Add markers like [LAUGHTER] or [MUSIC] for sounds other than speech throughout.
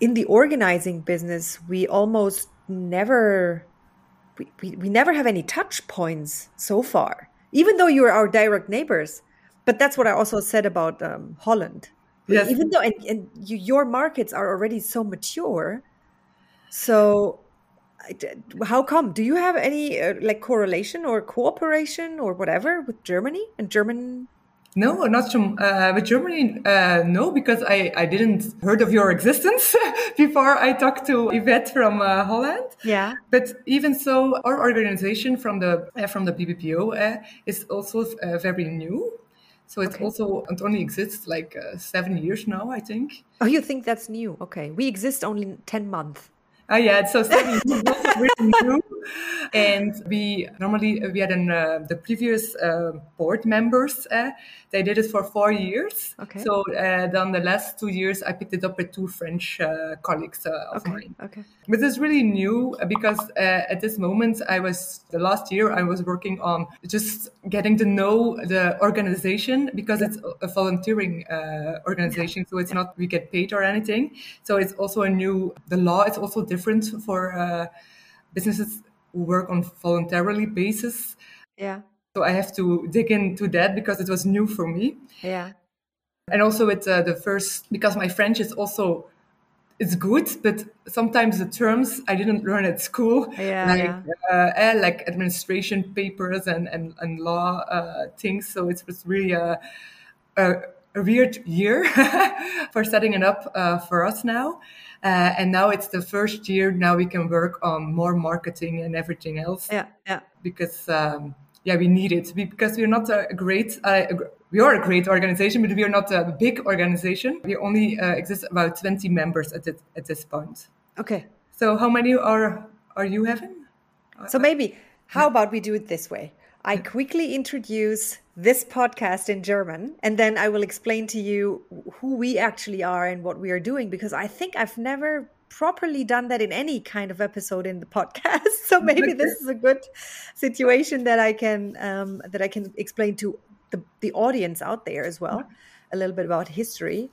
in the organizing business, we almost never we, we, we never have any touch points so far, even though you're our direct neighbors. But that's what I also said about um, Holland. Yes. Even though and, and you, your markets are already so mature, so how come? Do you have any uh, like correlation or cooperation or whatever with Germany and German no, not from uh, with Germany. Uh, no, because I, I didn't heard of your existence [LAUGHS] before I talked to Yvette from uh, Holland. Yeah. But even so, our organization from the uh, from the BBPO uh, is also uh, very new. So it okay. also it only exists like seven years now, I think. Oh, you think that's new? Okay, we exist only ten months. Oh yeah, so seven [LAUGHS] really new. And we normally we had an, uh, the previous uh, board members. Uh, they did it for four years. Okay. So uh, then the last two years, I picked it up with two French uh, colleagues uh, of okay. mine. Okay. But it's really new because at this moment, I was the last year I was working on just getting to know the organization because yeah. it's a volunteering organization, yeah. so it's yeah. not we get paid or anything. So it's also a new the law is also different for businesses who work on voluntarily basis. Yeah. So I have to dig into that because it was new for me. Yeah. And also with uh, the first, because my French is also it's good, but sometimes the terms I didn't learn at school, yeah, like yeah. Uh, like administration papers and and, and law uh, things. So it was really a, a, a weird year [LAUGHS] for setting it up uh, for us now. Uh, and now it's the first year. Now we can work on more marketing and everything else. Yeah, yeah. Because um, yeah, we need it because we're not a great. Uh, we are a great organization, but we are not a big organization. We only uh, exist about twenty members at this, at this point. Okay. So how many are are you having? So maybe how about we do it this way? I quickly introduce this podcast in German, and then I will explain to you who we actually are and what we are doing, because I think I've never properly done that in any kind of episode in the podcast. [LAUGHS] So maybe this is a good situation that I can um, that I can explain to the, the audience out there as well, a little bit about history,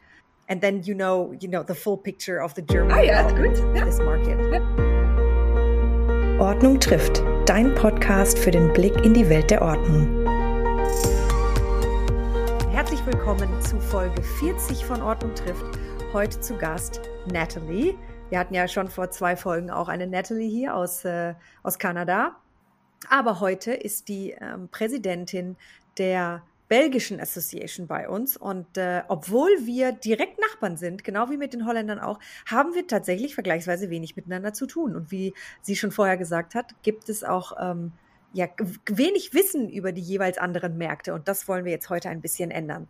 and then you know you know the full picture of the German oh, yeah, good. Yeah. this market. Ordnung trifft, dein Podcast für den Blick in die Welt der Ordnung. Herzlich willkommen zu Folge 40 von Ordnung trifft. Heute zu Gast Natalie. Wir hatten ja schon vor zwei Folgen auch eine Natalie hier aus, äh, aus Kanada. Aber heute ist die ähm, Präsidentin der belgischen Association bei uns. Und äh, obwohl wir direkt Nachbarn sind, genau wie mit den Holländern auch, haben wir tatsächlich vergleichsweise wenig miteinander zu tun. Und wie sie schon vorher gesagt hat, gibt es auch ähm, ja, wenig Wissen über die jeweils anderen Märkte. Und das wollen wir jetzt heute ein bisschen ändern.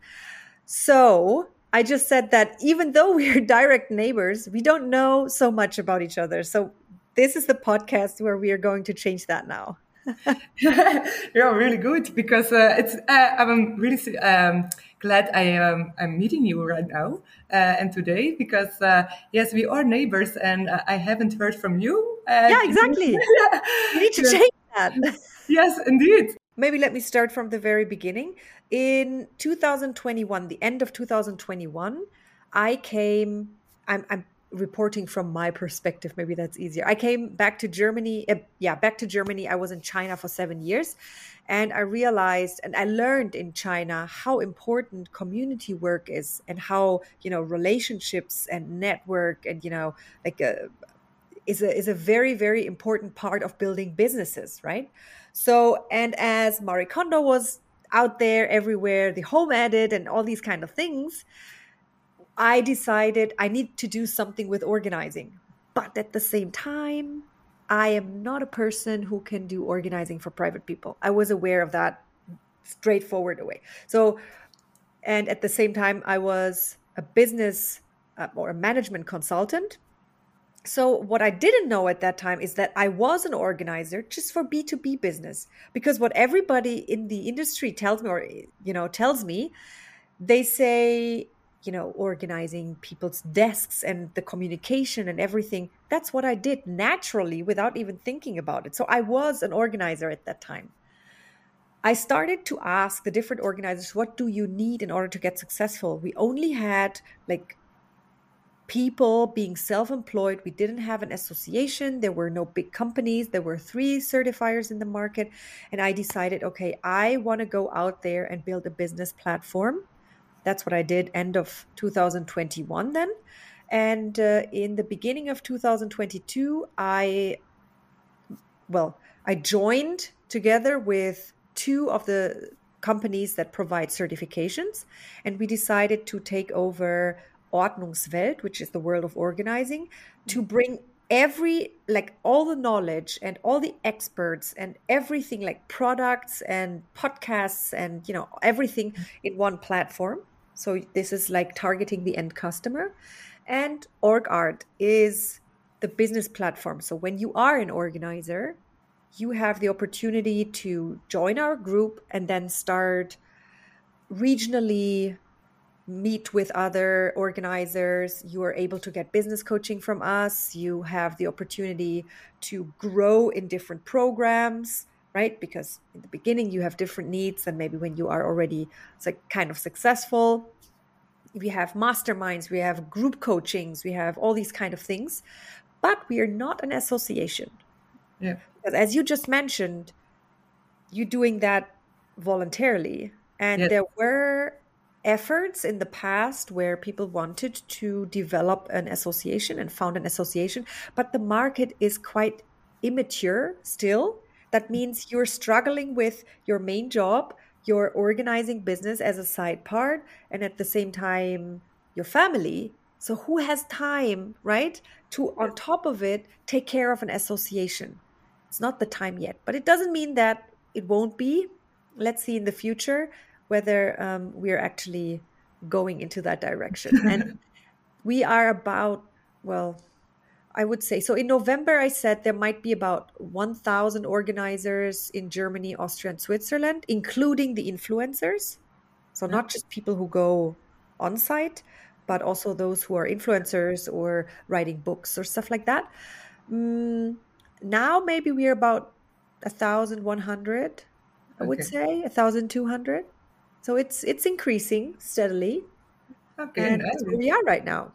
So, I just said that even though [LAUGHS] we're direct neighbors, we don't know so much about each other. So, this is the podcast where we are going to change that now. [LAUGHS] yeah, really good because uh, it's. Uh, I'm really um, glad I am I'm meeting you right now uh, and today because uh, yes, we are neighbors and uh, I haven't heard from you. Uh, yeah, exactly. [LAUGHS] yeah. You need to change that. yes, indeed. Maybe let me start from the very beginning. In 2021, the end of 2021, I came. I'm, I'm reporting from my perspective maybe that's easier i came back to germany uh, yeah back to germany i was in china for seven years and i realized and i learned in china how important community work is and how you know relationships and network and you know like a, uh, is a is a very very important part of building businesses right so and as marie kondo was out there everywhere the home edit and all these kind of things I decided I need to do something with organizing. But at the same time, I am not a person who can do organizing for private people. I was aware of that straightforward away. So, and at the same time, I was a business uh, or a management consultant. So, what I didn't know at that time is that I was an organizer just for B2B business. Because what everybody in the industry tells me, or, you know, tells me, they say, you know, organizing people's desks and the communication and everything. That's what I did naturally without even thinking about it. So I was an organizer at that time. I started to ask the different organizers, what do you need in order to get successful? We only had like people being self employed. We didn't have an association. There were no big companies. There were three certifiers in the market. And I decided, okay, I want to go out there and build a business platform. That's what I did end of 2021 then. And uh, in the beginning of 2022, I, well, I joined together with two of the companies that provide certifications. And we decided to take over Ordnungswelt, which is the world of organizing, to mm-hmm. bring every like all the knowledge and all the experts and everything like products and podcasts and you know everything mm-hmm. in one platform so this is like targeting the end customer and orgart is the business platform so when you are an organizer you have the opportunity to join our group and then start regionally meet with other organizers. You are able to get business coaching from us. You have the opportunity to grow in different programs, right? Because in the beginning, you have different needs than maybe when you are already like kind of successful. We have masterminds, we have group coachings, we have all these kind of things, but we are not an association. Yeah. Because as you just mentioned, you're doing that voluntarily. And yes. there were efforts in the past where people wanted to develop an association and found an association, but the market is quite immature still. That means you're struggling with your main job, you're organizing business as a side part, and at the same time, your family. So, who has time, right, to on top of it take care of an association? It's not the time yet, but it doesn't mean that it won't be. Let's see in the future whether um, we're actually going into that direction. [LAUGHS] and we are about, well, I would say so. In November, I said there might be about 1,000 organizers in Germany, Austria, and Switzerland, including the influencers. So, not just people who go on site, but also those who are influencers or writing books or stuff like that. Mm, now, maybe we're about 1,100, I okay. would say, 1,200. So it's it's increasing steadily. Okay, and nice. where we are right now.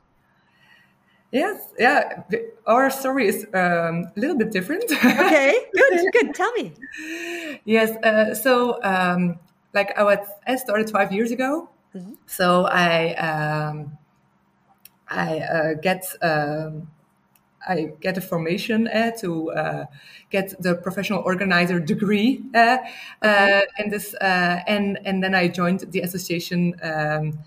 Yes, yeah. Our story is um, a little bit different. okay, [LAUGHS] good, good. Tell me. Yes, uh, so um, like I was, I started five years ago. Mm-hmm. So I um, I uh, get um, I get a formation uh, to uh, get the professional organizer degree uh, okay. and this and and then I joined the association um,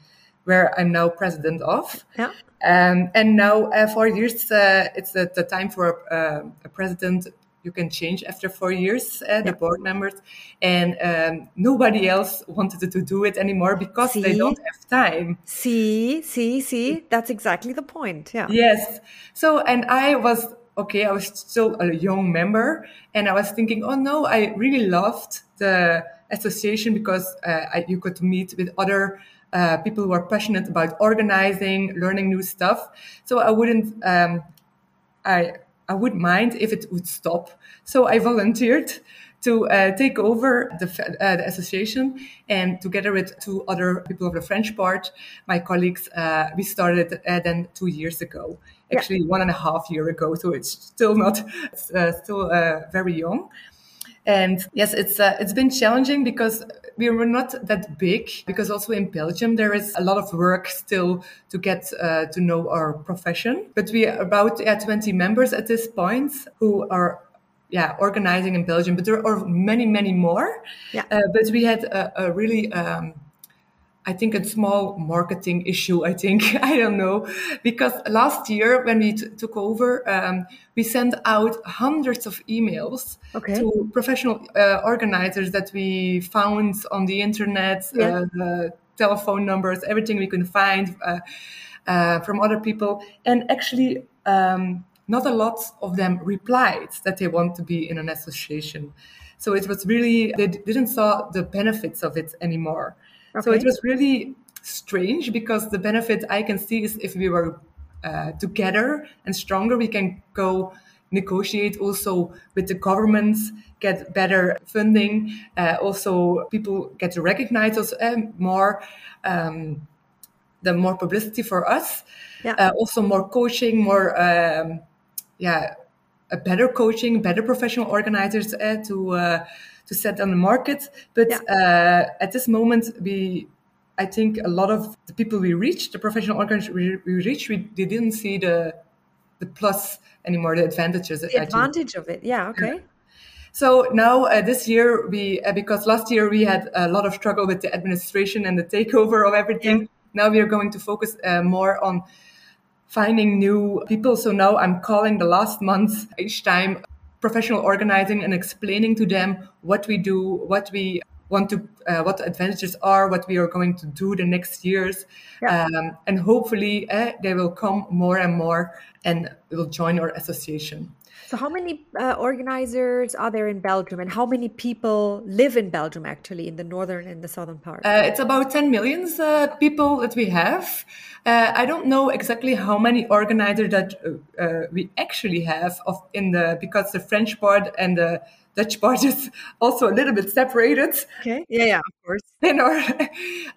where I'm now president of. Yeah. Um, and now uh, four years, uh, it's the, the, time for a, a president you can change after four years, uh, the board members, and um, nobody else wanted to do it anymore because see? they don't have time. See, see, see, that's exactly the point. Yeah. Yes. So, and I was okay. I was still a young member, and I was thinking, oh no, I really loved the association because uh, I, you could meet with other. Uh, people who are passionate about organizing, learning new stuff. So I wouldn't, um, I I wouldn't mind if it would stop. So I volunteered to uh, take over the, uh, the, association and together with two other people of the French part, my colleagues, uh, we started uh, then two years ago, actually yeah. one and a half year ago. So it's still not, uh, still uh, very young. And yes, it's uh, it's been challenging because we were not that big. Because also in Belgium there is a lot of work still to get uh, to know our profession. But we are about yeah, 20 members at this point who are yeah organizing in Belgium. But there are many many more. Yeah. Uh, but we had a, a really um, I think a small marketing issue. I think [LAUGHS] I don't know because last year when we t- took over, um, we sent out hundreds of emails okay. to professional uh, organizers that we found on the internet, yeah. uh, telephone numbers, everything we could find uh, uh, from other people, and actually. Um, not a lot of them replied that they want to be in an association. So it was really, they didn't saw the benefits of it anymore. Okay. So it was really strange because the benefit I can see is if we were uh, together and stronger, we can go negotiate also with the governments, get better funding. Uh, also, people get to recognize us uh, more. Um, the more publicity for us. Yeah. Uh, also more coaching, more um, yeah, a better coaching, better professional organizers uh, to uh, to set on the market. But Yeah. uh, at this moment, we I think a lot of the people we reach, the professional organizers we, we reach, we they didn't see the the plus anymore, the advantages. The advantage of it. Yeah. Okay. So now uh, this year we uh, because last year we had a lot of struggle with the administration and the takeover of everything. Now we are going to focus uh, more on finding new people. So now I'm calling the last month each time professional organizing and explaining to them what we do, what we want to, uh, what the advantages are, what we are going to do the next years, Yeah. um, and hopefully uh, they will come more and more and will join our association. So, how many uh, organizers are there in Belgium, and how many people live in Belgium actually in the northern and the southern part? Uh, it's about 10 millions uh, people that we have. Uh, I don't know exactly how many organizers that uh, uh, we actually have of in the because the French part and the Dutch part [LAUGHS] is also a little bit separated okay. Yeah. Yeah. Of course. [LAUGHS] our.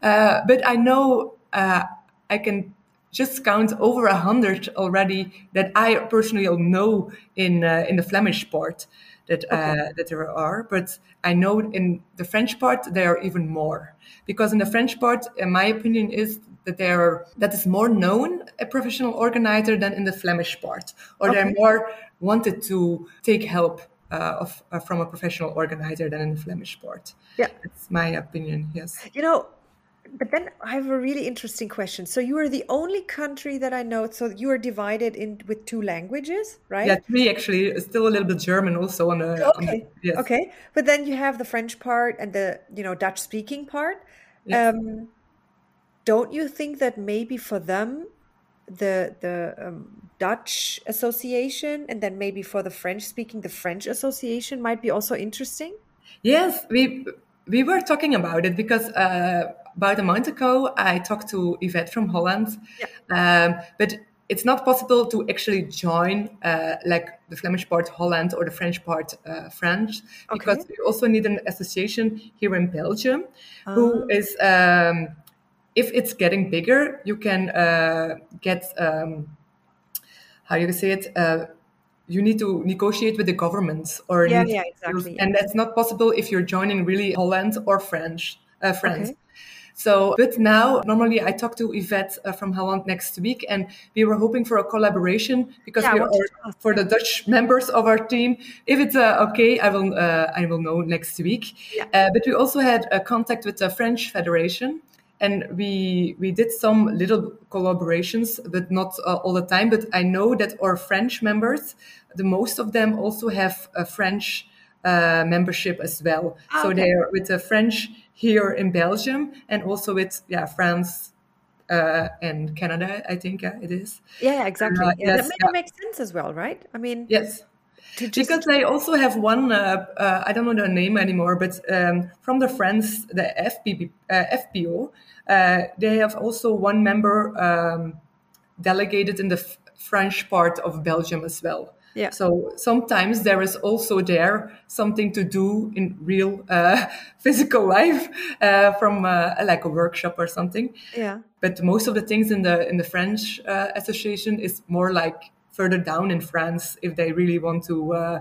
Uh, but I know uh, I can just count over a hundred already that I personally know in uh, in the Flemish part that uh, that there are. But I know in the French part there are even more because in the French part, in my opinion, is that there are that is more known a professional organizer than in the Flemish part, or they're more wanted to take help. Uh, of, uh, from a professional organizer than in the Flemish part. Yeah. it's my opinion. Yes. You know, but then I have a really interesting question. So you are the only country that I know. So you are divided in with two languages, right? Yeah, three actually. Still a little bit German also on the. on the- Okay. yes. Okay. But then you have the French part and the, you know, Dutch speaking part. Yes. Um, don't you think that maybe for them, the the um, Dutch association and then maybe for the French speaking, the French association might be also interesting? Yes, we we were talking about it because uh, about a month ago I talked to Yvette from Holland, um, but it's not possible to actually join uh, like the Flemish part Holland or the French part uh, French because Okay. we also need an association here in Belgium who is. Um, if it's getting bigger, you can uh, get um, how do you say it. Uh, you need to negotiate with the government, or Yeah, yeah, exactly, and that's not possible if you're joining really Holland or French, uh, France. Okay. So, but now normally I talk to Yvette uh, from Holland next week, and we were hoping for a collaboration because Yeah, we are for the Dutch members of our team. If it's uh, okay, I will uh, I will know next week. Yeah. Uh, but we also had a contact with the French Federation, and we we did some little collaborations, but not uh, all the time. But I know that our French members, the most of them also have a French uh, membership as well. Ah, so they are with the French here in Belgium, and also with yeah France uh, and Canada. I think yeah, it is. Yeah, exactly. Uh, yeah, yes, that, yeah. makes sense as well, right? I mean, Yes. just Because they also have one, uh, uh, I don't know the name anymore, but um, from the friends, the FPB, uh, FPO, uh, they have also one member um, delegated in the f- French part of Belgium as well. Yeah. So sometimes there is also there something to do in real uh, [LAUGHS] physical life uh, from uh, like a workshop or something. yeah. But most of the things in the in the French uh, association is more like further down in France if they really want to uh,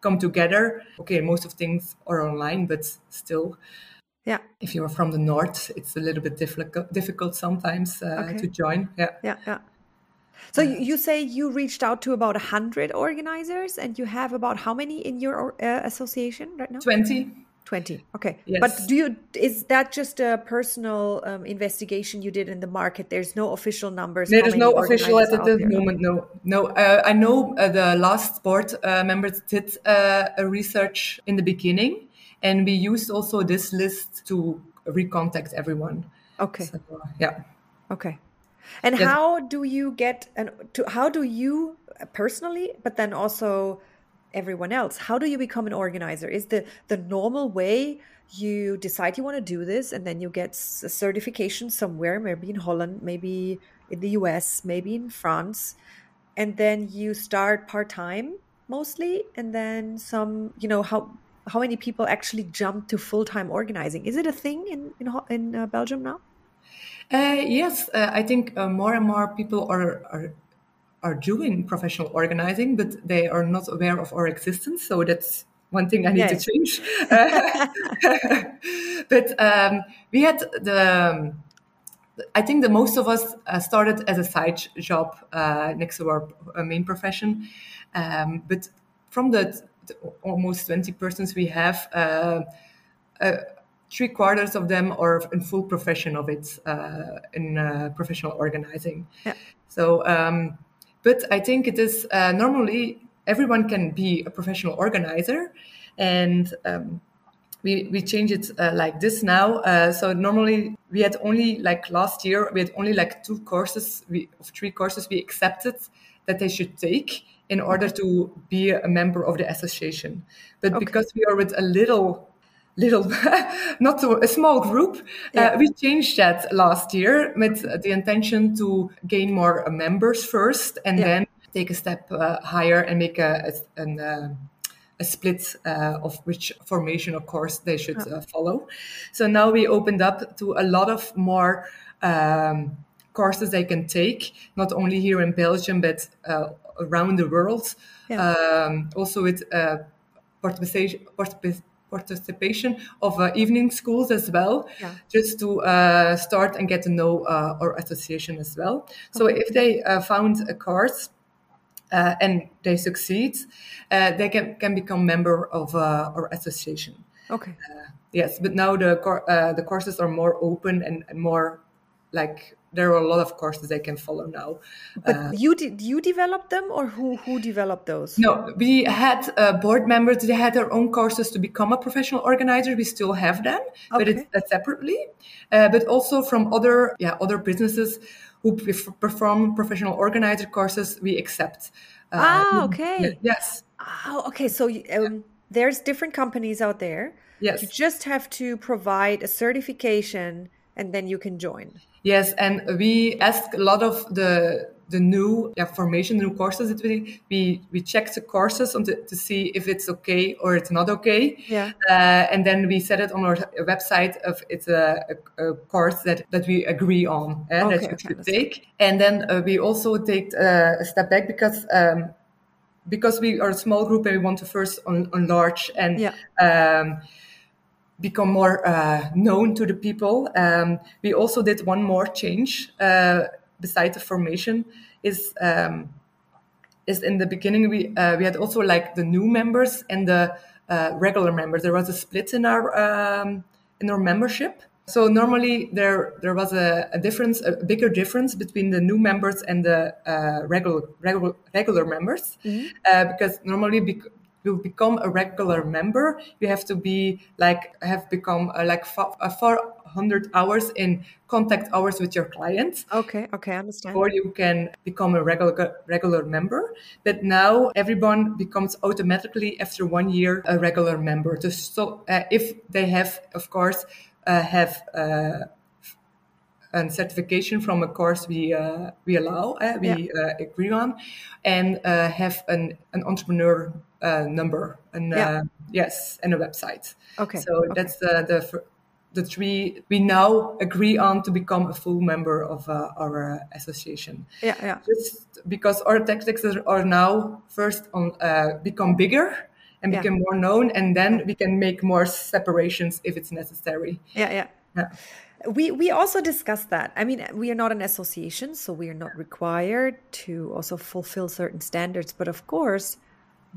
come together. Okay, most of things are online, but still, Yeah. if you are from the north, it's a little bit difficult difficult sometimes uh, Okay. to join. Yeah. Yeah, yeah. So you, you say you reached out to about 100 organizers and you have about how many in your uh, association right now? 20 20. Okay. Yes. But do you is that just a personal um, investigation you did in the market? There's no official numbers. There is no official at the moment. No, no. Uh, I know uh, the last board uh, members did uh, a research in the beginning, and we used also this list to recontact everyone. Okay. So, yeah. Okay. And Yes. how do you get and to how do you personally, but then also everyone else, how do you become an organizer? Is the the normal way you decide you want to do this and then you get a certification somewhere, maybe in Holland, maybe in the US, maybe in France, and then you start part time mostly, and then some, you know, how how many people actually jump to full time organizing? Is it a thing in in in uh, Belgium now? Uh, yes, uh, I think uh, more and more people are, are are doing professional organizing, but they are not aware of our existence. So that's one thing I need to change. [LAUGHS] but um, we had the. I think that most of us uh, started as a side job uh, next to our uh, main profession, um, but from the, the, almost 20 persons we have, uh, three quarters of them are in full profession of it uh, in professional organizing. Yeah. So, um, but I think it is normally everyone can be a professional organizer and um, we, we change it uh, like this now. Uh, so normally we had only like last year, we had only like two courses, we, of three courses we accepted that they should take in order to be a member of the association. But okay. because we are with a little little [LAUGHS] not so, a small group uh, yeah. uh, we changed that last year with the intention to gain more members first and yeah. then take a step uh, higher and make a, a, an, uh, a split uh, of which formation, of course, they should uh, follow. So now we opened up to a lot of more um, courses they can take, not only here in Belgium, but uh, around the world. Yeah. Um, also with uh, participation, participation of uh, evening schools as well, yeah. just to uh, start and get to know our association as well. So if they found a course, uh, and they succeed, uh, they can, can become member of uh, our association. Okay. Uh, yes, but now the uh, the courses are more open and, more like there are a lot of courses they can follow now. But uh, you did you develop them or who who developed those? No, we had board members. They had their own courses to become a professional organizer. We still have them, okay. but it's separately. but also from other yeah other businesses who perform professional organizer courses, we accept. Uh, ah, okay. Yes. Oh, okay. So um, there's different companies out there. Yes. You just have to provide a certification, and then you can join. Yes, and we ask a lot of the the new yeah, formation, new courses that we we we check the courses on the, to see if it's okay or it's not okay. Yeah. Uh, and then we set it on our website if it's a, a, a course that, that we agree on eh, okay, that you should take. And then uh, we also take uh, a step back because. Um, because we are a small group and we want to first enlarge and yeah. um, become more uh, known to the people. Um, we also did one more change uh, beside the formation is um, is in the beginning we uh, we had also like the new members and the uh, regular members. There was a split in our um, in our membership. So normally there there was a, a, difference, a bigger difference between the new members and the uh, regular regular regular members, mm-hmm. Uh, because normally bec- you become a regular member, you have to be like have become uh, like uh, 400 hours in contact hours with your clients. Okay, okay, I understand. Or you can become a regular regular member. But now everyone becomes automatically after one year a regular member. So uh, if they have, of course, uh, have uh, a certification from a course we uh, we allow, uh, we yeah. uh, agree on, and uh, have an, an entrepreneur uh, number and yeah. Uh, yes, and a website. Okay. So okay. that's the, the the three we now agree on to become a full member of our association. Yeah, yeah. Just because our tactics are now first on become bigger and become more known, and then we can make more separations if it's necessary. Yeah, yeah. Yeah we we also discussed that i mean we are not an association so we are not required to also fulfill certain standards but of course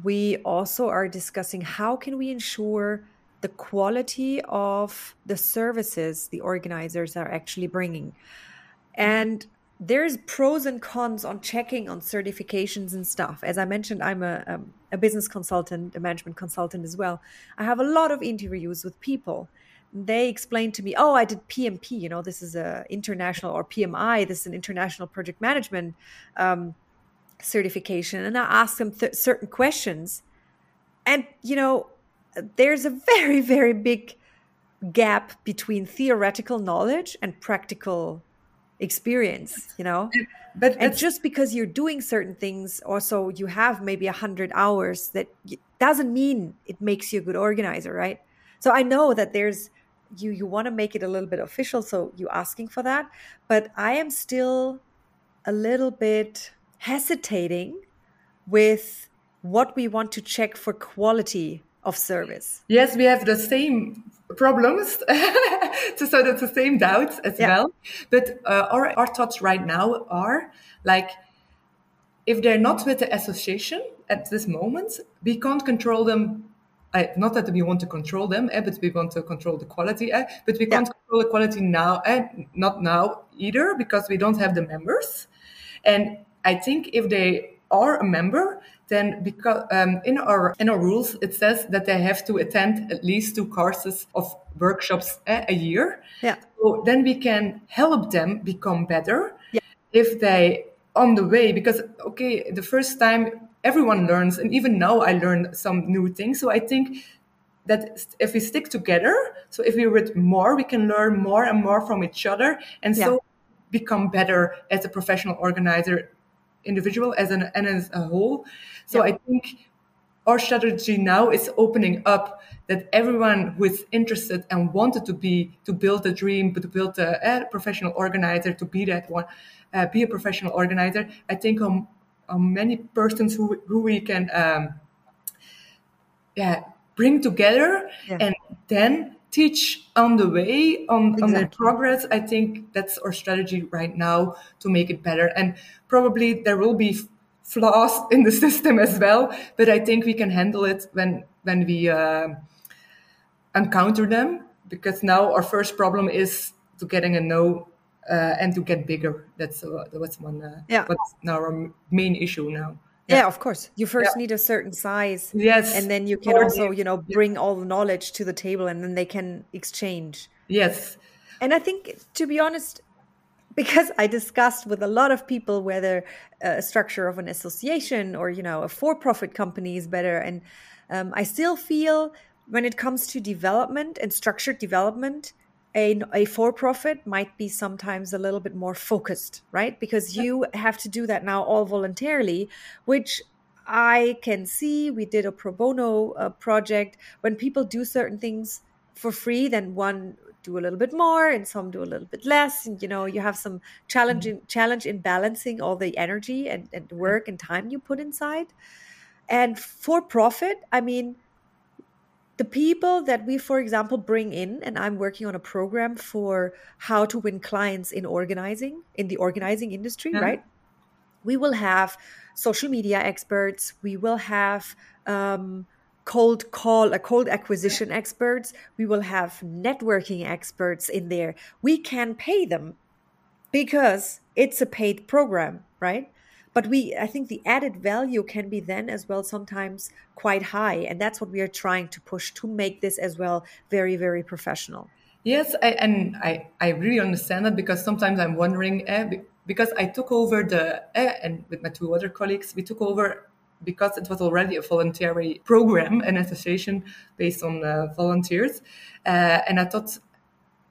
we also are discussing how can we ensure the quality of the services the organizers are actually bringing and there's pros and cons on checking on certifications and stuff as i mentioned i'm a, a, a business consultant a management consultant as well i have a lot of interviews with people they explained to me, "Oh, I did PMP. You know, this is a international or PMI. This is an international project management um, certification." And I ask them th- certain questions, and you know, there's a very, [LAUGHS] very big gap between theoretical knowledge and practical experience. You know, but and just because you're doing certain things, also you have maybe a hundred hours, that doesn't mean it makes you a good organizer, right? So I know that there's you you want to make it a little bit official so you asking for that but i am still a little bit hesitating with what we want to check for quality of service yes we have the same problems [LAUGHS] so that's the same doubts as yeah. well but uh, our, our thoughts right now are like if they're not with the association at this moment we can't control them I, not that we want to control them, eh, but we want to control the quality. Eh, but we can't control the quality now, eh, not now either, because we don't have the members. And I think if they are a member, then because um, in our in our rules it says that they have to attend at least two courses of workshops eh, a year. Yeah. So then we can help them become better. Yeah. If they on the way, because okay, the first time everyone learns and even now i learn some new things so i think that if we stick together so if we read more we can learn more and more from each other and yeah. so become better as a professional organizer individual as an and as a whole so yeah. i think our strategy now is opening up that everyone who is interested and wanted to be to build a dream but to build a, a professional organizer to be that one uh, be a professional organizer i think um, um, many persons who, who we can um, yeah bring together yeah. and then teach on the way on, exactly. on the progress i think that's our strategy right now to make it better and probably there will be flaws [LAUGHS] in the system as well but i think we can handle it when when we uh, encounter them because now our first problem is to getting a no uh, and to get bigger. That's uh, what's one. Uh, yeah. What's now our main issue now. Yeah. of course. You first yeah. need a certain size. Yes. And then you can also, you know, bring all the knowledge to the table, and then they can exchange. Yes. And I think, to be honest, because I discussed with a lot of people whether a structure of an association or you know a for-profit company is better, and um, I still feel when it comes to development and structured development, a, a for profit might be sometimes a little bit more focused, right? Because you have to do that now all voluntarily, which I can see. We did a pro bono uh, project. When people do certain things for free, then one do a little bit more and some do a little bit less. And you know, you have some challenge in, challenge in balancing all the energy and, and work and time you put inside. And for profit, I mean, the people that we for example bring in and i'm working on a program for how to win clients in organizing in the organizing industry yeah. right? We will have social media experts. We will have um, cold call a cold acquisition experts. We will have networking experts in there. We can pay them because it's a paid program right but we i think the added value can be then as well sometimes quite high and that's what we are trying to push to make this as well very very professional. Yes I, and i i really understand that because sometimes i'm wondering eh, because i took over the eh, and with my two other colleagues we took over because it was already a voluntary program an association based on uh, volunteers. Uh, and i thought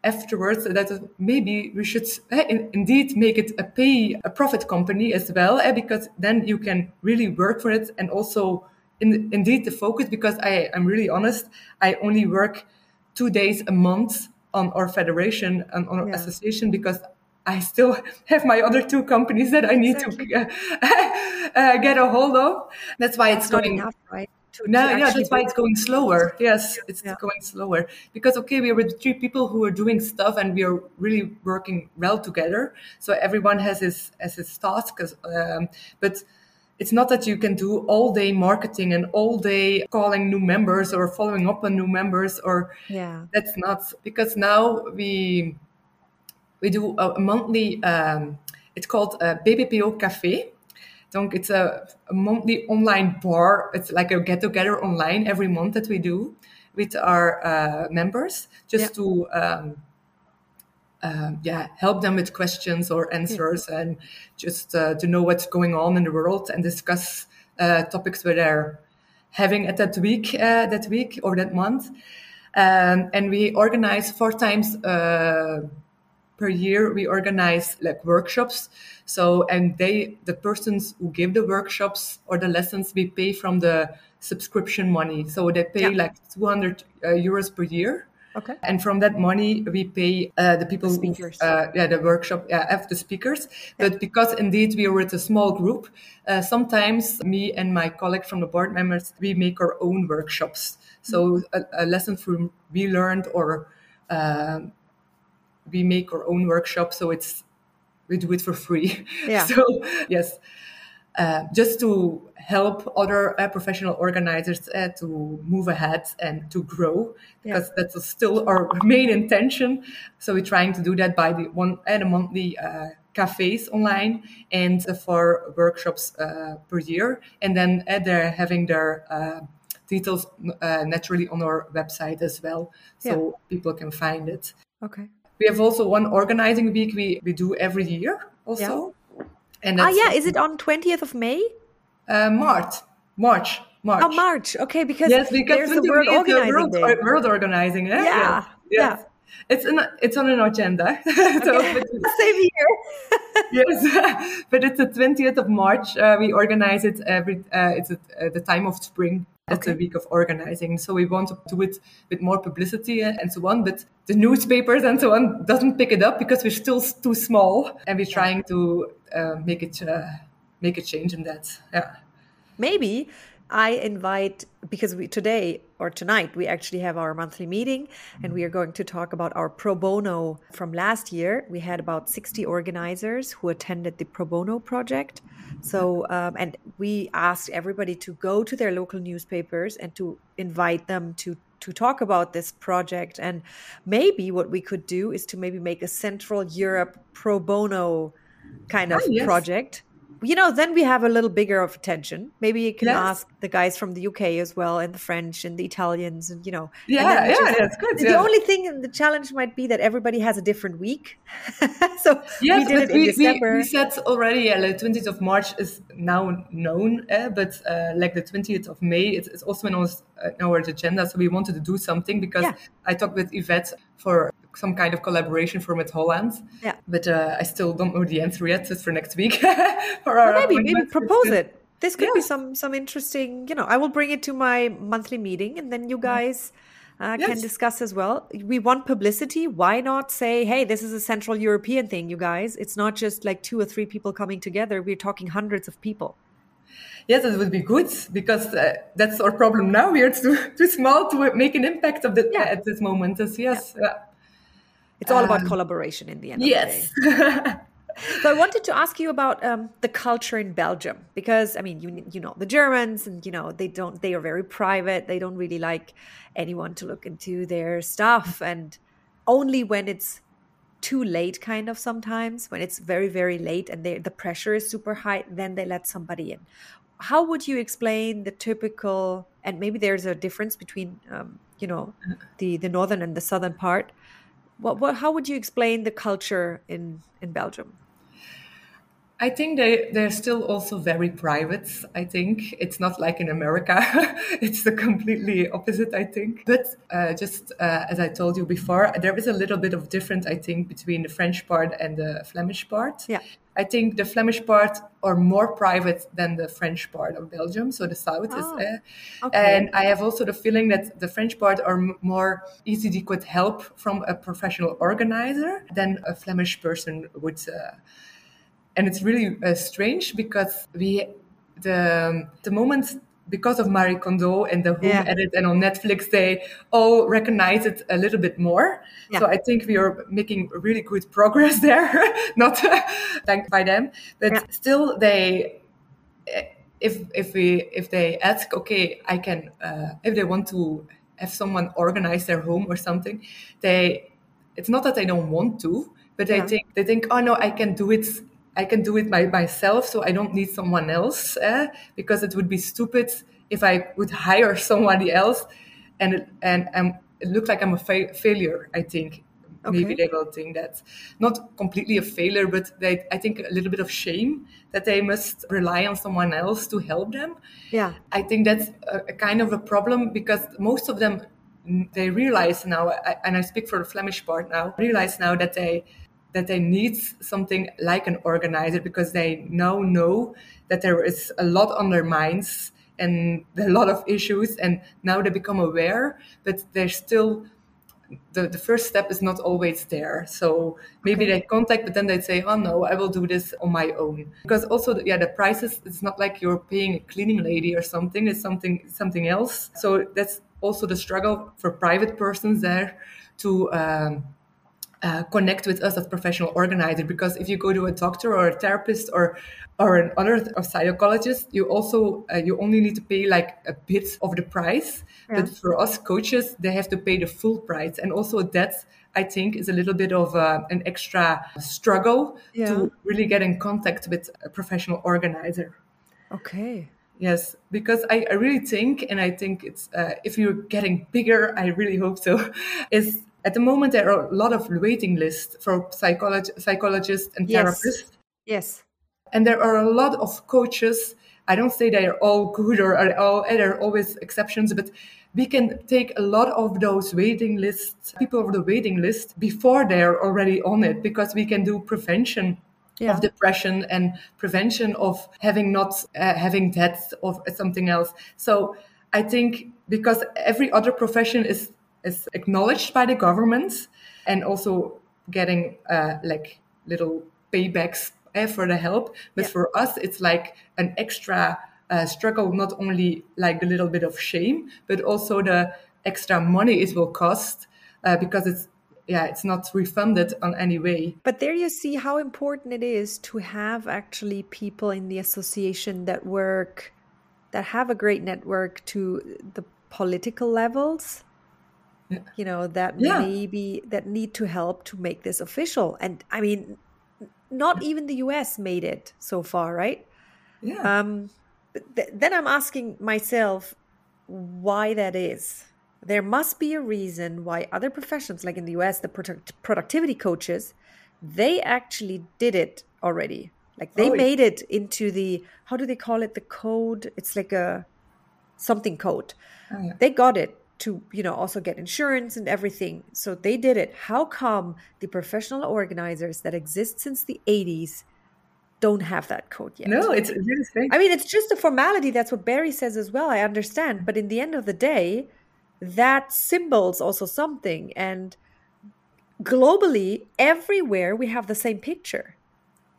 afterwards that maybe we should uh, indeed make it a pay a profit company as well uh, because then you can really work for it and also in, indeed the focus because I, i'm really honest i only work two days a month on our federation and on our yeah. association because I still [LAUGHS] have my other two companies that I need exactly. to [LAUGHS] uh, uh, get a hold of. That's why it's going. Enough, right? To, no, to yeah, that's why it's going slower. Yes, it's yeah. going slower because okay, we are with three people who are doing stuff and we are really working well together. So everyone has his has his task, um, but it's not that you can do all day marketing and all day calling new members or following up on new members or yeah that's not because now we we do a monthly um, it's called a BBPO cafe donc it's a, a, monthly online bar. It's like a get together online every month that we do with our uh, members just yeah. to um, uh, yeah help them with questions or answers yeah. and just uh, to know what's going on in the world and discuss uh, topics where they're having at that week uh, that week or that month. Um, and we organize four times uh, per year we organize like workshops so and they the persons who give the workshops or the lessons we pay from the subscription money so they pay yeah. like 200 uh, euros per year Okay. And from that money, we pay uh, the people, The who, speakers. uh, yeah, the workshop, yeah, have the speakers. But because indeed we are with a small group, uh, sometimes me and my colleague from the board members, we make our own workshops. So a, a lesson from we learned or um we make our own workshop. So it's we do it for free. [LAUGHS] Yeah. so yes, uh, just to help other uh, professional organizers uh, to move ahead and to grow because that's still our main intention. So we're trying to do that by the one and a monthly uh, cafes online and uh, for workshops uh, per year, and then uh, they're having their uh, details uh, naturally on our website as well, so people can find it. Okay. We have also one organizing week we, we do every year also. And Ah, yeah. Is it on 20th of May? uh, March. March. March. Oh, March. Okay, because Yes, because there's the 20 World is the Organizing World, or- World Organizing. Eh? Yeah, Yes. yeah. It's in, it's on an agenda. [LAUGHS] so, [LAUGHS] Same here. [LAUGHS] yes, but it's the 20th of March. Uh, we organize it every. Uh, it's at uh, the time of spring. That's a week of organizing. So we want to do it with more publicity and so on. But the newspapers and so on doesn't pick it up because we're still too small, and we're trying to uh, make it uh, make a change in that. Yeah. maybe I invite because we today or tonight we actually have our monthly meeting and we are going to talk about our pro bono from last year. We had about 60 organizers who attended the pro bono project. So um, and we asked everybody to go to their local newspapers and to invite them to to talk about this project and maybe what we could do is to maybe make a Central Europe pro bono kind of Ah, yes. project you know, then we have a little bigger of attention. Maybe you can Yes. ask the guys from the UK as well, and the French and the Italians, and you know. Yeah, we yeah, that's good, The yeah. only thing, and the challenge might be that everybody has a different week. [LAUGHS] so Yes, we did but it in we, we, December. we said already, yeah, the 20th of March is now known, eh, but uh, like the 20th of May, it's, it's also in our, uh, in our agenda. So we wanted to do something because Yeah. I talked with Yvette for some kind of collaboration for Met Holland. Yeah. But uh, I still don't know the answer yet. It's for next week. [LAUGHS] for our maybe maybe propose it. This could be some some interesting. You know, I will bring it to my monthly meeting, and then you guys. Uh, Can discuss as well. We want publicity. Why not say, "Hey, this is a Central European thing, you guys"? It's not just like two or three people coming together. We're talking hundreds of people. Yes, it would be good because uh, that's our problem now. We are too, [LAUGHS] too small to make an impact of the, Yeah. at this moment. Yes, yes. yeah. It's all about collaboration in the end. of the. Yes. [LAUGHS] So I wanted to ask you about um, the culture in Belgium because I mean you you know the Germans and you know they don't they are very private they don't really like anyone to look into their stuff and only when it's too late kind of sometimes when it's very very late and they, the pressure is super high then they let somebody in. How would you explain the typical and maybe there's a difference between um, you know the the northern and the southern part. What, what how would you explain the culture in in Belgium? I think they they're still also very private. I think it's not like in America; [LAUGHS] it's the completely opposite. I think. But uh, just uh, as I told you before, there is a little bit of difference. I think between the French part and the Flemish part. Yeah. I think the Flemish part are more private than the French part of Belgium. So the south Oh, is there. okay. And I have also the feeling that the French part are more easy to get help from a professional organizer than a Flemish person would. Uh, and it's really uh, strange because we the the moment because of Marie Kondo and the Home Yeah. Edit and on Netflix they all recognize it a little bit more. Yeah. So I think we are making really good progress [LAUGHS] there, not [LAUGHS] thanked by them, but Yeah. still they if if we if they ask okay I can uh, if they want to have someone organize their home or something they it's not that they don't want to but they think they think oh no I can do it I can do it by myself so I don't need someone else eh? because it would be stupid if I would [LAUGHS] hire somebody else and it, and um, it looked like I'm a fa- failure I think maybe they will think that not completely a failure but they I think a little bit of shame that they must rely on someone else to help them Yeah. I think that's a, a kind of a problem because most of them they realize now, I, and I speak for the Flemish part now, realize now that they that they need something like an organizer because they now know that there is a lot on their minds and [LAUGHS] a lot of issues, and now they become aware, but they're still the, the first step is not always there. So maybe okay. they contact, but then they say, oh no, I will do this on my own. Because also, yeah, the prices, it's not like you're paying a cleaning lady or something, it's something, something else. So that's also the struggle for private persons there to, um, uh, connect with us as professional organizer because if you go to a doctor or a therapist or or another a psychologist you also uh, you only need to pay like a bit of the price yeah. but for us coaches they have to pay the full price and also that i think is a little bit of uh, an extra struggle yeah. to really get in contact with a professional organizer okay yes because I, I really think and i think it's uh, if you're getting bigger i really hope so [LAUGHS] is at the moment, there are a lot of waiting lists for psycholog- psychologists and therapists. Yes. yes. And there are a lot of coaches. I don't say they are all good or are all, there are always exceptions, but we can take a lot of those waiting lists, people of the waiting list, before they're already on it, because we can do prevention yeah. of depression and prevention of having not uh, having death of something else. So I think because every other profession is is acknowledged by the government and also getting uh, like little paybacks uh, for the help. But yeah. for us, it's like an extra uh, struggle, not only like a little bit of shame, but also the extra money it will cost uh, because it's yeah it's not refunded on any way but there you see how important it is to have actually people in the association that work that have a great network to the political levels. You know that yeah. maybe that need to help to make this official. And i mean not even the us made it so far right? Yeah. Um th- then i'm asking myself why that is. There must be a reason why other professions like in the us the product- productivity coaches they actually did it already. Like they oh, made it into the how do they call it? The code? It's like a something code. Oh, yeah. they got it to you know also get insurance and everything. So they did it. How come the professional organizers that exist since the 80s don't have that code yet? No it's really i mean it's just a formality. That's what barry says as well. I understand. But in the end of the day that symbols also something. And globally everywhere we have the same picture.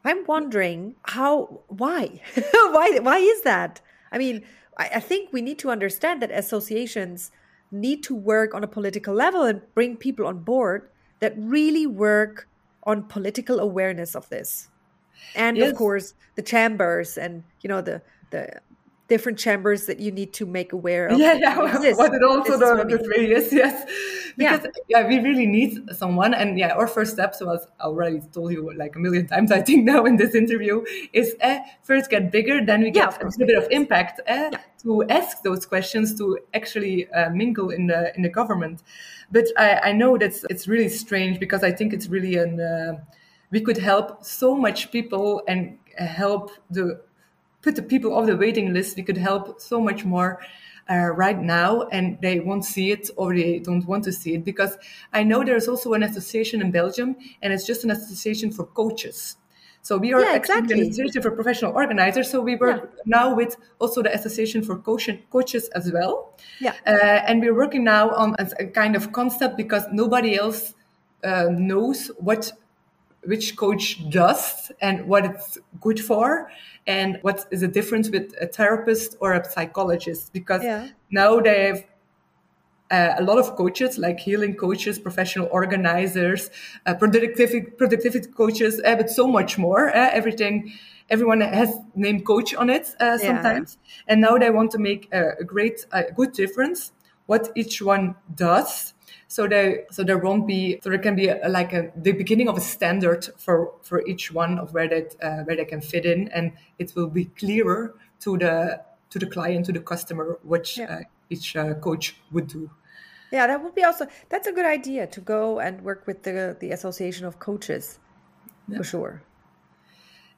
I'm wondering how why? [LAUGHS] Why why is that? I mean I, I think we need to understand that associations need to work on a political level and bring people on board that really work on political awareness of this and yes. of course the chambers and you know the the different chambers that you need to make aware of. Yeah, yeah. What it also the, the yes, yes. Because yeah. yeah. we really need someone. And yeah, our first steps was I already told you like a million times, I think [LAUGHS] now in this interview, is uh, first get bigger, then we get yeah, a little bit of impact uh, yeah. to ask those questions, to actually uh, mingle in the in the government. But I, I know that it's really strange because I think it's really an uh, we could help so much people and help the put the people off the waiting list, we could help so much more uh, right now and they won't see it or they don't want to see it because I know there's also an association in Belgium and it's just an association for coaches. So we are yeah, exactly. an association for professional organizers. So we work yeah. now with also the association for coach- coaches as well. Yeah. Uh, and we're working now on a kind of concept because nobody else uh, knows what which coach does and what it's good for and what is the difference with a therapist or a psychologist. Because yeah. now they have uh, a lot of coaches like healing coaches professional organizers uh, productivity productivity coaches uh, but so much more uh, everything everyone has named coach on it uh, sometimes. And now they want to make a, a great a good difference what each one does so there so there won't be so there can be a, like a the beginning of a standard for for each one of where that uh, where they can fit in and it will be clearer to the to the client to the customer which yeah. uh, each uh, coach would do yeah that would be also that's a good idea to go and work with the the association of coaches yeah. for sure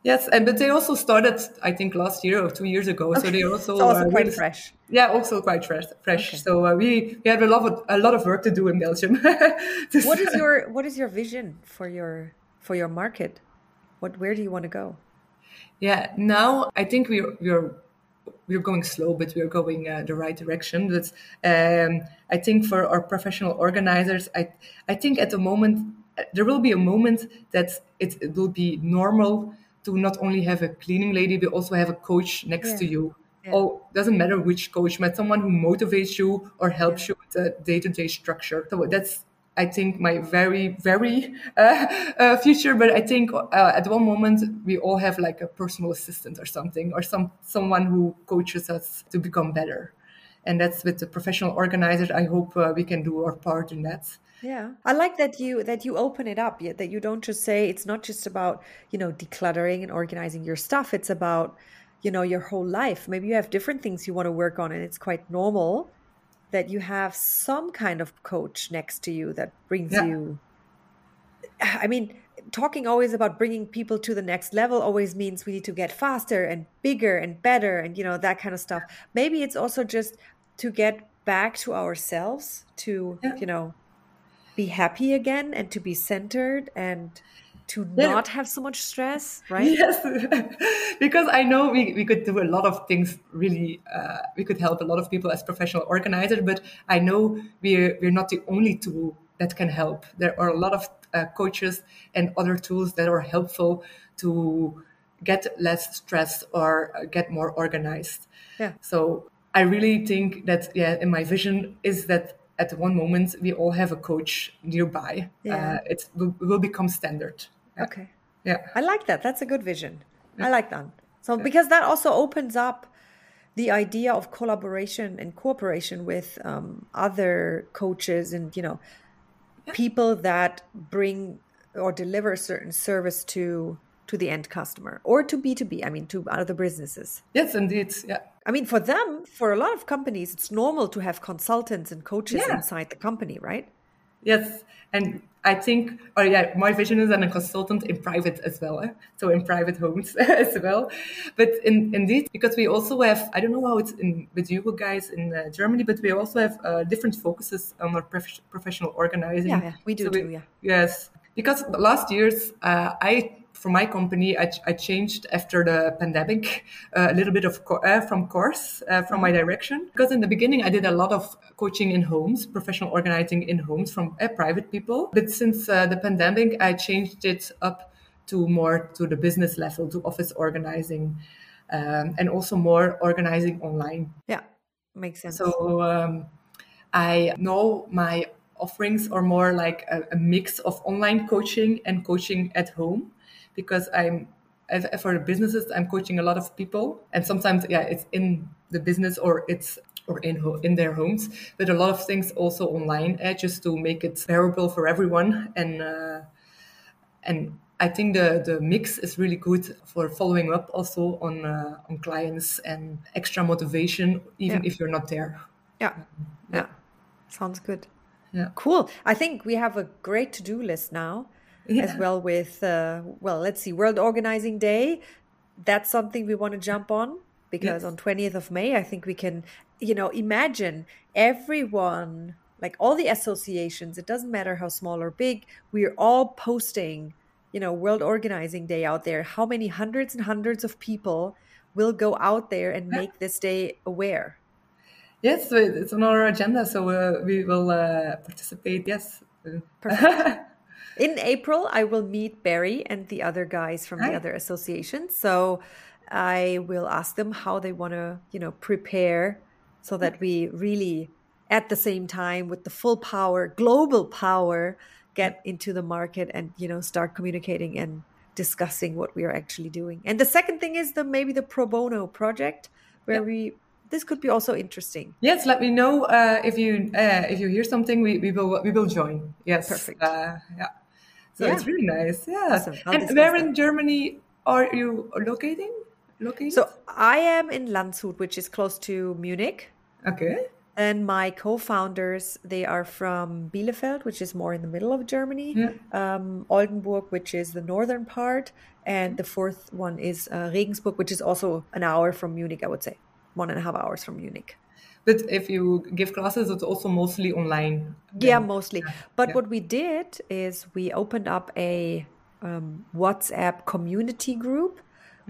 Yes, and but they also started, I think, last year or two years ago. Okay. So they also, it's also uh, quite fresh. Yeah, also quite fresh. Fresh. Okay. So uh, we we have a lot of a lot of work to do in Belgium. [LAUGHS] what is your what is your vision for your for your market? What where do you want to go? Yeah, now I think we're we're we're going slow, but we're going uh, the right direction. But um, I think for our professional organizers, I I think at the moment there will be a moment that it, it will be normal to not only have a cleaning lady, but also have a coach next Yeah. to you. Yeah. Oh, doesn't matter which coach, but someone who motivates you or helps you with the day-to-day structure. So that's, I think, my very, very [LAUGHS] uh, uh, future. But I think uh, at one moment we all have like a personal assistant or something, or some someone who coaches us to become better. And that's with the professional organizers. I hope uh, we can do our part in that. Yeah. I like that you that you open it up, yeah, that you don't just say it's not just about, you know, decluttering and organizing your stuff. It's about, you know, your whole life. Maybe you have different things you want to work on and it's quite normal that you have some kind of coach next to you that brings Yeah. you I mean, talking always about bringing people to the next level always means we need to get faster and bigger and better and you know that kind of stuff. Maybe it's also just to get back to ourselves to, Yeah. you know, be happy again and to be centered and to Yeah. not have so much stress, right? Yes, [LAUGHS] because I know we, we could do a lot of things really, uh, we could help a lot of people as professional organizers, but I know we're, we're not the only tool that can help. There are a lot of uh, coaches and other tools that are helpful to get less stress or uh, get more organized. Yeah. So I really think that, yeah, in my vision is that at one moment we all have a coach nearby. Yeah. Uh, it will, will become standard. Okay. Yeah. I like that. That's a good vision. I like that. So because that also opens up the idea of collaboration and cooperation with um, other coaches and you know people that bring or deliver certain service to to the end customer or to B2B, I mean to other businesses. Yes, indeed. Yeah. I mean for them, for a lot of companies, it's normal to have consultants and coaches Yeah. inside the company, right? Yes. And I think, or yeah, my vision is I'm a consultant in private as well. eh? So in private homes [LAUGHS] as well. But in, indeed, because we also have, I don't know how it's in with you guys in uh, Germany, but we also have uh, different focuses on our prof- professional organizing. Yeah, yeah, we do too, yeah. Yes. Because last years, uh, I, for my company, I, I changed after the pandemic uh, a little bit of co- uh, from course, uh, from my direction. Because in the beginning, I did a lot of coaching in homes, professional organizing in homes from uh, private people. But since uh, the pandemic, I changed it up to more to the business level, to office organizing, um, and also more organizing online. Yeah. Makes sense. So um, I know my offerings are more like a, a mix of online coaching and coaching at home because I'm for businesses I'm coaching a lot of people and sometimes yeah it's in the business or it's or in ho- in their homes but a lot of things also online eh, just to make it bearable for everyone and uh, and I think the the mix is really good for following up also on uh, on clients and extra motivation even Yeah. if you're not there. Yeah. Yeah. Sounds good. Yeah. Cool. I think we have a great to do list now as well with, uh, well, let's see, World Organizing Day. That's something we want to jump on because Yes. on 20th of May, I think we can, you know, imagine everyone, like all the associations, it doesn't matter how small or big, we're all posting, you know, World Organizing Day out there. How many hundreds and hundreds of people will go out there and make this day aware? Yes, it's on our agenda, so uh, we will uh, participate. Yes. Perfect. [LAUGHS] In April, I will meet Barry and the other guys from the other association. So I will ask them how they want to, you know, prepare so that we really, at the same time, with the full power, global power, get into the market and, you know, start communicating and discussing what we are actually doing. And the second thing is the maybe the pro bono project where we this could be also interesting. Yes, let me know uh, if you uh, if you hear something. We, we will we will join. Yes, Perfect. Uh, yeah, so Yeah. it's really nice. Yeah, Awesome. And where that. in Germany are you locating? Located? So I am in Landshut, which is close to Munich. okay, And my co-founders, they are from Bielefeld, which is more in the middle of Germany, Yeah. um, Oldenburg, which is the northern part, and the fourth one is uh, Regensburg, which is also an hour from Munich, I would say, one and a half hours from Munich. But if you give classes, it's also mostly online. Yeah, then. mostly. But yeah. what we did is we opened up a um, WhatsApp community group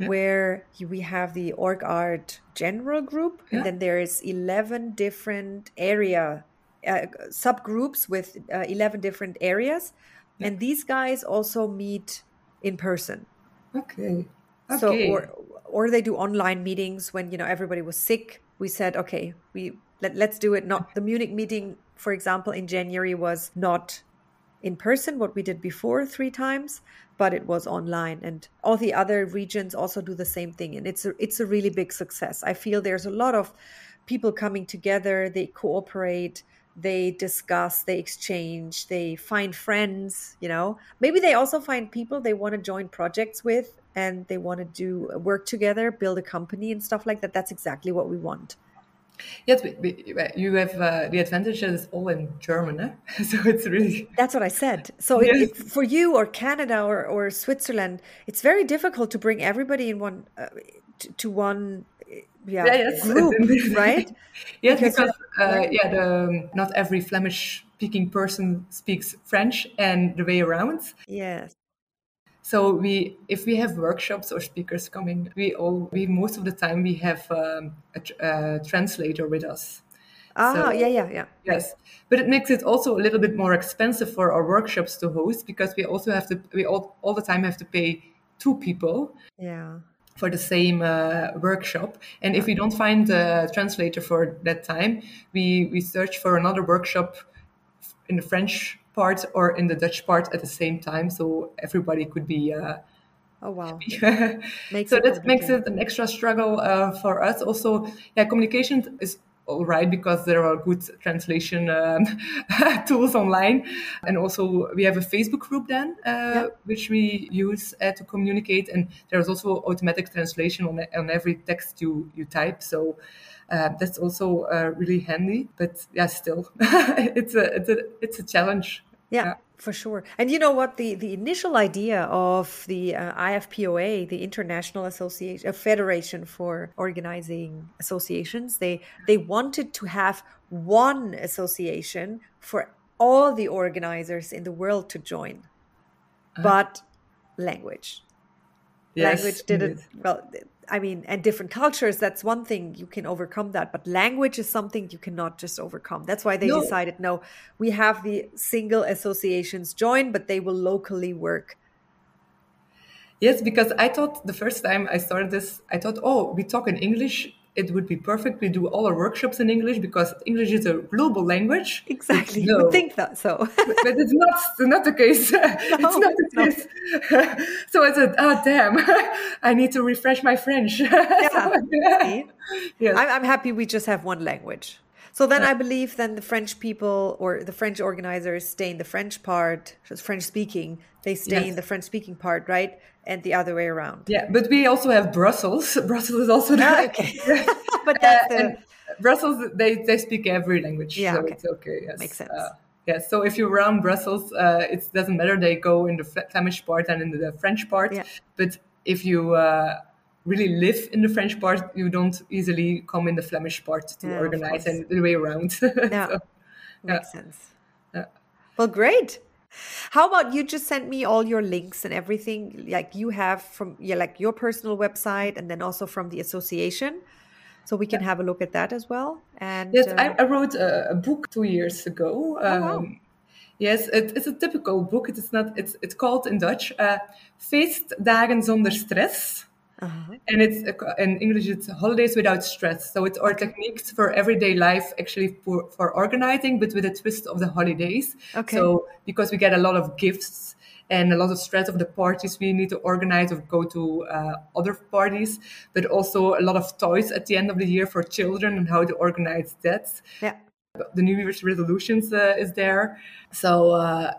where we have the OrgART general group Yeah. and then there's 11 different area uh, subgroups with uh, 11 different areas and these guys also meet in person Okay. so Okay. or or they do online meetings when you know everybody was sick we said okay we let, let's do it. Not the munich meeting for example in january was not in person what we did before three times but it was online. And all the other regions also do the same thing. And it's a, it's a really big success. I feel there's a lot of people coming together. They cooperate. They discuss. They exchange. They find friends you know. Maybe they also find people they want to join projects with and they want to do work together build a company and stuff like that that's exactly what we want Yes, we, we, you have uh, the advantage that it's all in German, eh? [LAUGHS] so it's really That's what I said. So Yes. it, for you or Canada or, or Switzerland, it's very difficult to bring everybody in one uh, to, to one uh, yeah, Yeah, yes, group, [LAUGHS] right? [LAUGHS] yes Because because uh, yeah, the, not every Flemish speaking person speaks French and the way around. Yes. So we, if we have workshops or speakers coming, we all, we most of the time we have um, a, tr- a translator with us. Ah, So- yeah, yeah, yeah. Yes, but it makes it also a little bit more expensive for our workshops to host because we also have to, we all, all the time have to pay two people Yeah. for the same uh, workshop. And if we don't find a translator for that time, we, we search for another workshop in the French part or in the Dutch part at the same time. So everybody could be. Uh, Oh, wow. [LAUGHS] So that makes it an extra struggle uh, for us. Also, yeah, communication is all right because there are good translation um, [LAUGHS] tools online, and also we have a Facebook group then uh, which we use uh, to communicate, and there's also automatic translation on on every text you you type. So. Uh, that's also uh, really handy, but yeah, still, [LAUGHS] it's a it's a it's a challenge. Yeah, for sure. And you know what? The the initial idea of the uh, IFPOA, the International Association, uh, Federation for Organizing Associations, they they wanted to have one association for all the organizers in the world to join, but language. Yes, language didn't well i mean and different cultures that's one thing you can overcome that but language is something you cannot just overcome that's why they No. decided no we have the single associations join but they will locally work Yes, because I thought the first time I started this, I thought, oh, we talk in English. It would be perfect. We do all our workshops in English because English is a global language. exactly you No. would think that so [LAUGHS] but it's not not the case. it's not the case. [LAUGHS] [LAUGHS] so I said, oh damn, I need to refresh my French. yeah yes. I'm, I'm happy we just have one language so then i believe then the french people or the french organizers stay in the french part french speaking they stay in the french speaking part right and the other way around yeah, but we also have Brussels. [LAUGHS] Brussels is also Ah, there. okay [LAUGHS] [LAUGHS] but that's the and Brussels, they, they speak every language, Yeah, so okay. it's okay. Yes. Makes sense. Uh, yeah, so if you're around Brussels, uh, it doesn't matter. They go in the Flemish part and in the French part. Yeah. But if you uh, really live in the French part, you don't easily come in the Flemish part to Yeah, organize and the way around. Yeah. So, Makes sense. Well, great. How about you just send me all your links and everything like you have from yeah, like your personal website and then also from the association. So we can have a look at that as well. And yes, uh, I, I wrote a, a book two years ago. Um, wow. Yes, it, it's a typical book. It is not. It's it's called in Dutch uh, "Feestdagen zonder stress." Uh-huh. And it's in English, it's holidays without stress. So it's our techniques for everyday life, actually for, for organizing, but with a twist of the holidays. Okay. So because we get a lot of gifts and a lot of stress of the parties we need to organize or go to uh, other parties, but also a lot of toys at the end of the year for children and how to organize that. yeah. The New Year's resolutions uh, is there. So uh,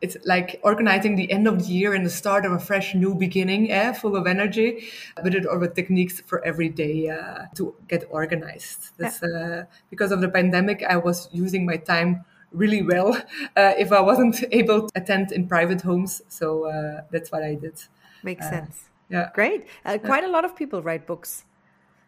it's like organizing the end of the year and the start of a fresh new beginning, eh, full of energy, but it or with techniques for every day uh, to get organized. This, uh, because of the pandemic, I was using my time really well [LAUGHS] uh, if I wasn't [LAUGHS] able to attend in private homes. So uh, that's what I did. Makes sense. Yeah. Great. Uh, quite a lot of people write books.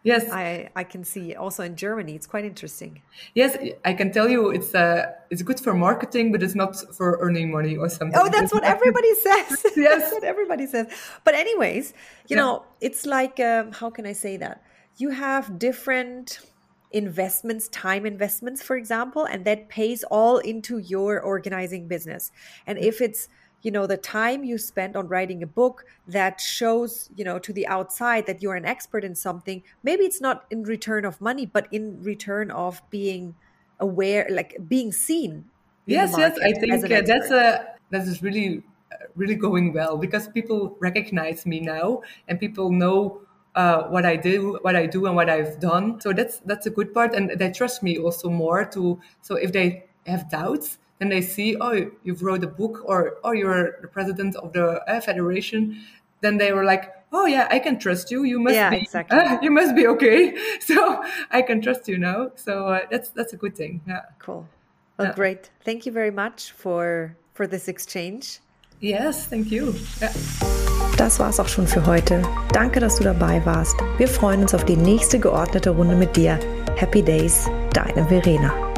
Yes, I I can see also in Germany. It's quite interesting. Yes, I can tell you it's uh, it's good for marketing, but it's not for earning money or something. Oh, that's what everybody [LAUGHS] says. [LAUGHS] yes, that's what everybody says. But anyways, you yeah. know, it's like um, how can I say that? You have different investments, time investments, for example, and that pays all into your organizing business. And if it's you know the time you spend on writing a book that shows you know to the outside that you're an expert in something maybe it's not in return of money but in return of being aware like being seen yes yes i think uh, that's a that is really really going well because people recognize me now and people know uh, what I do, what I do, and what I've done. So that's that's a good part, and they trust me also more. To so if they have doubts, and they see, oh, you've wrote a book or, oh, you're the president of the uh, federation, then they were like, oh yeah, I can trust you. You must yeah, be, exactly. uh, [LAUGHS] you must be okay. [LAUGHS] So I can trust you now. So uh, that's that's a good thing. Yeah. Cool. Well, yeah. great. Thank you very much for for this exchange. Yes, thank you. Yeah. Das war's auch schon für heute. Danke, dass du dabei warst. Wir freuen uns auf die nächste geordnete Runde mit dir. Happy Days, deine Verena.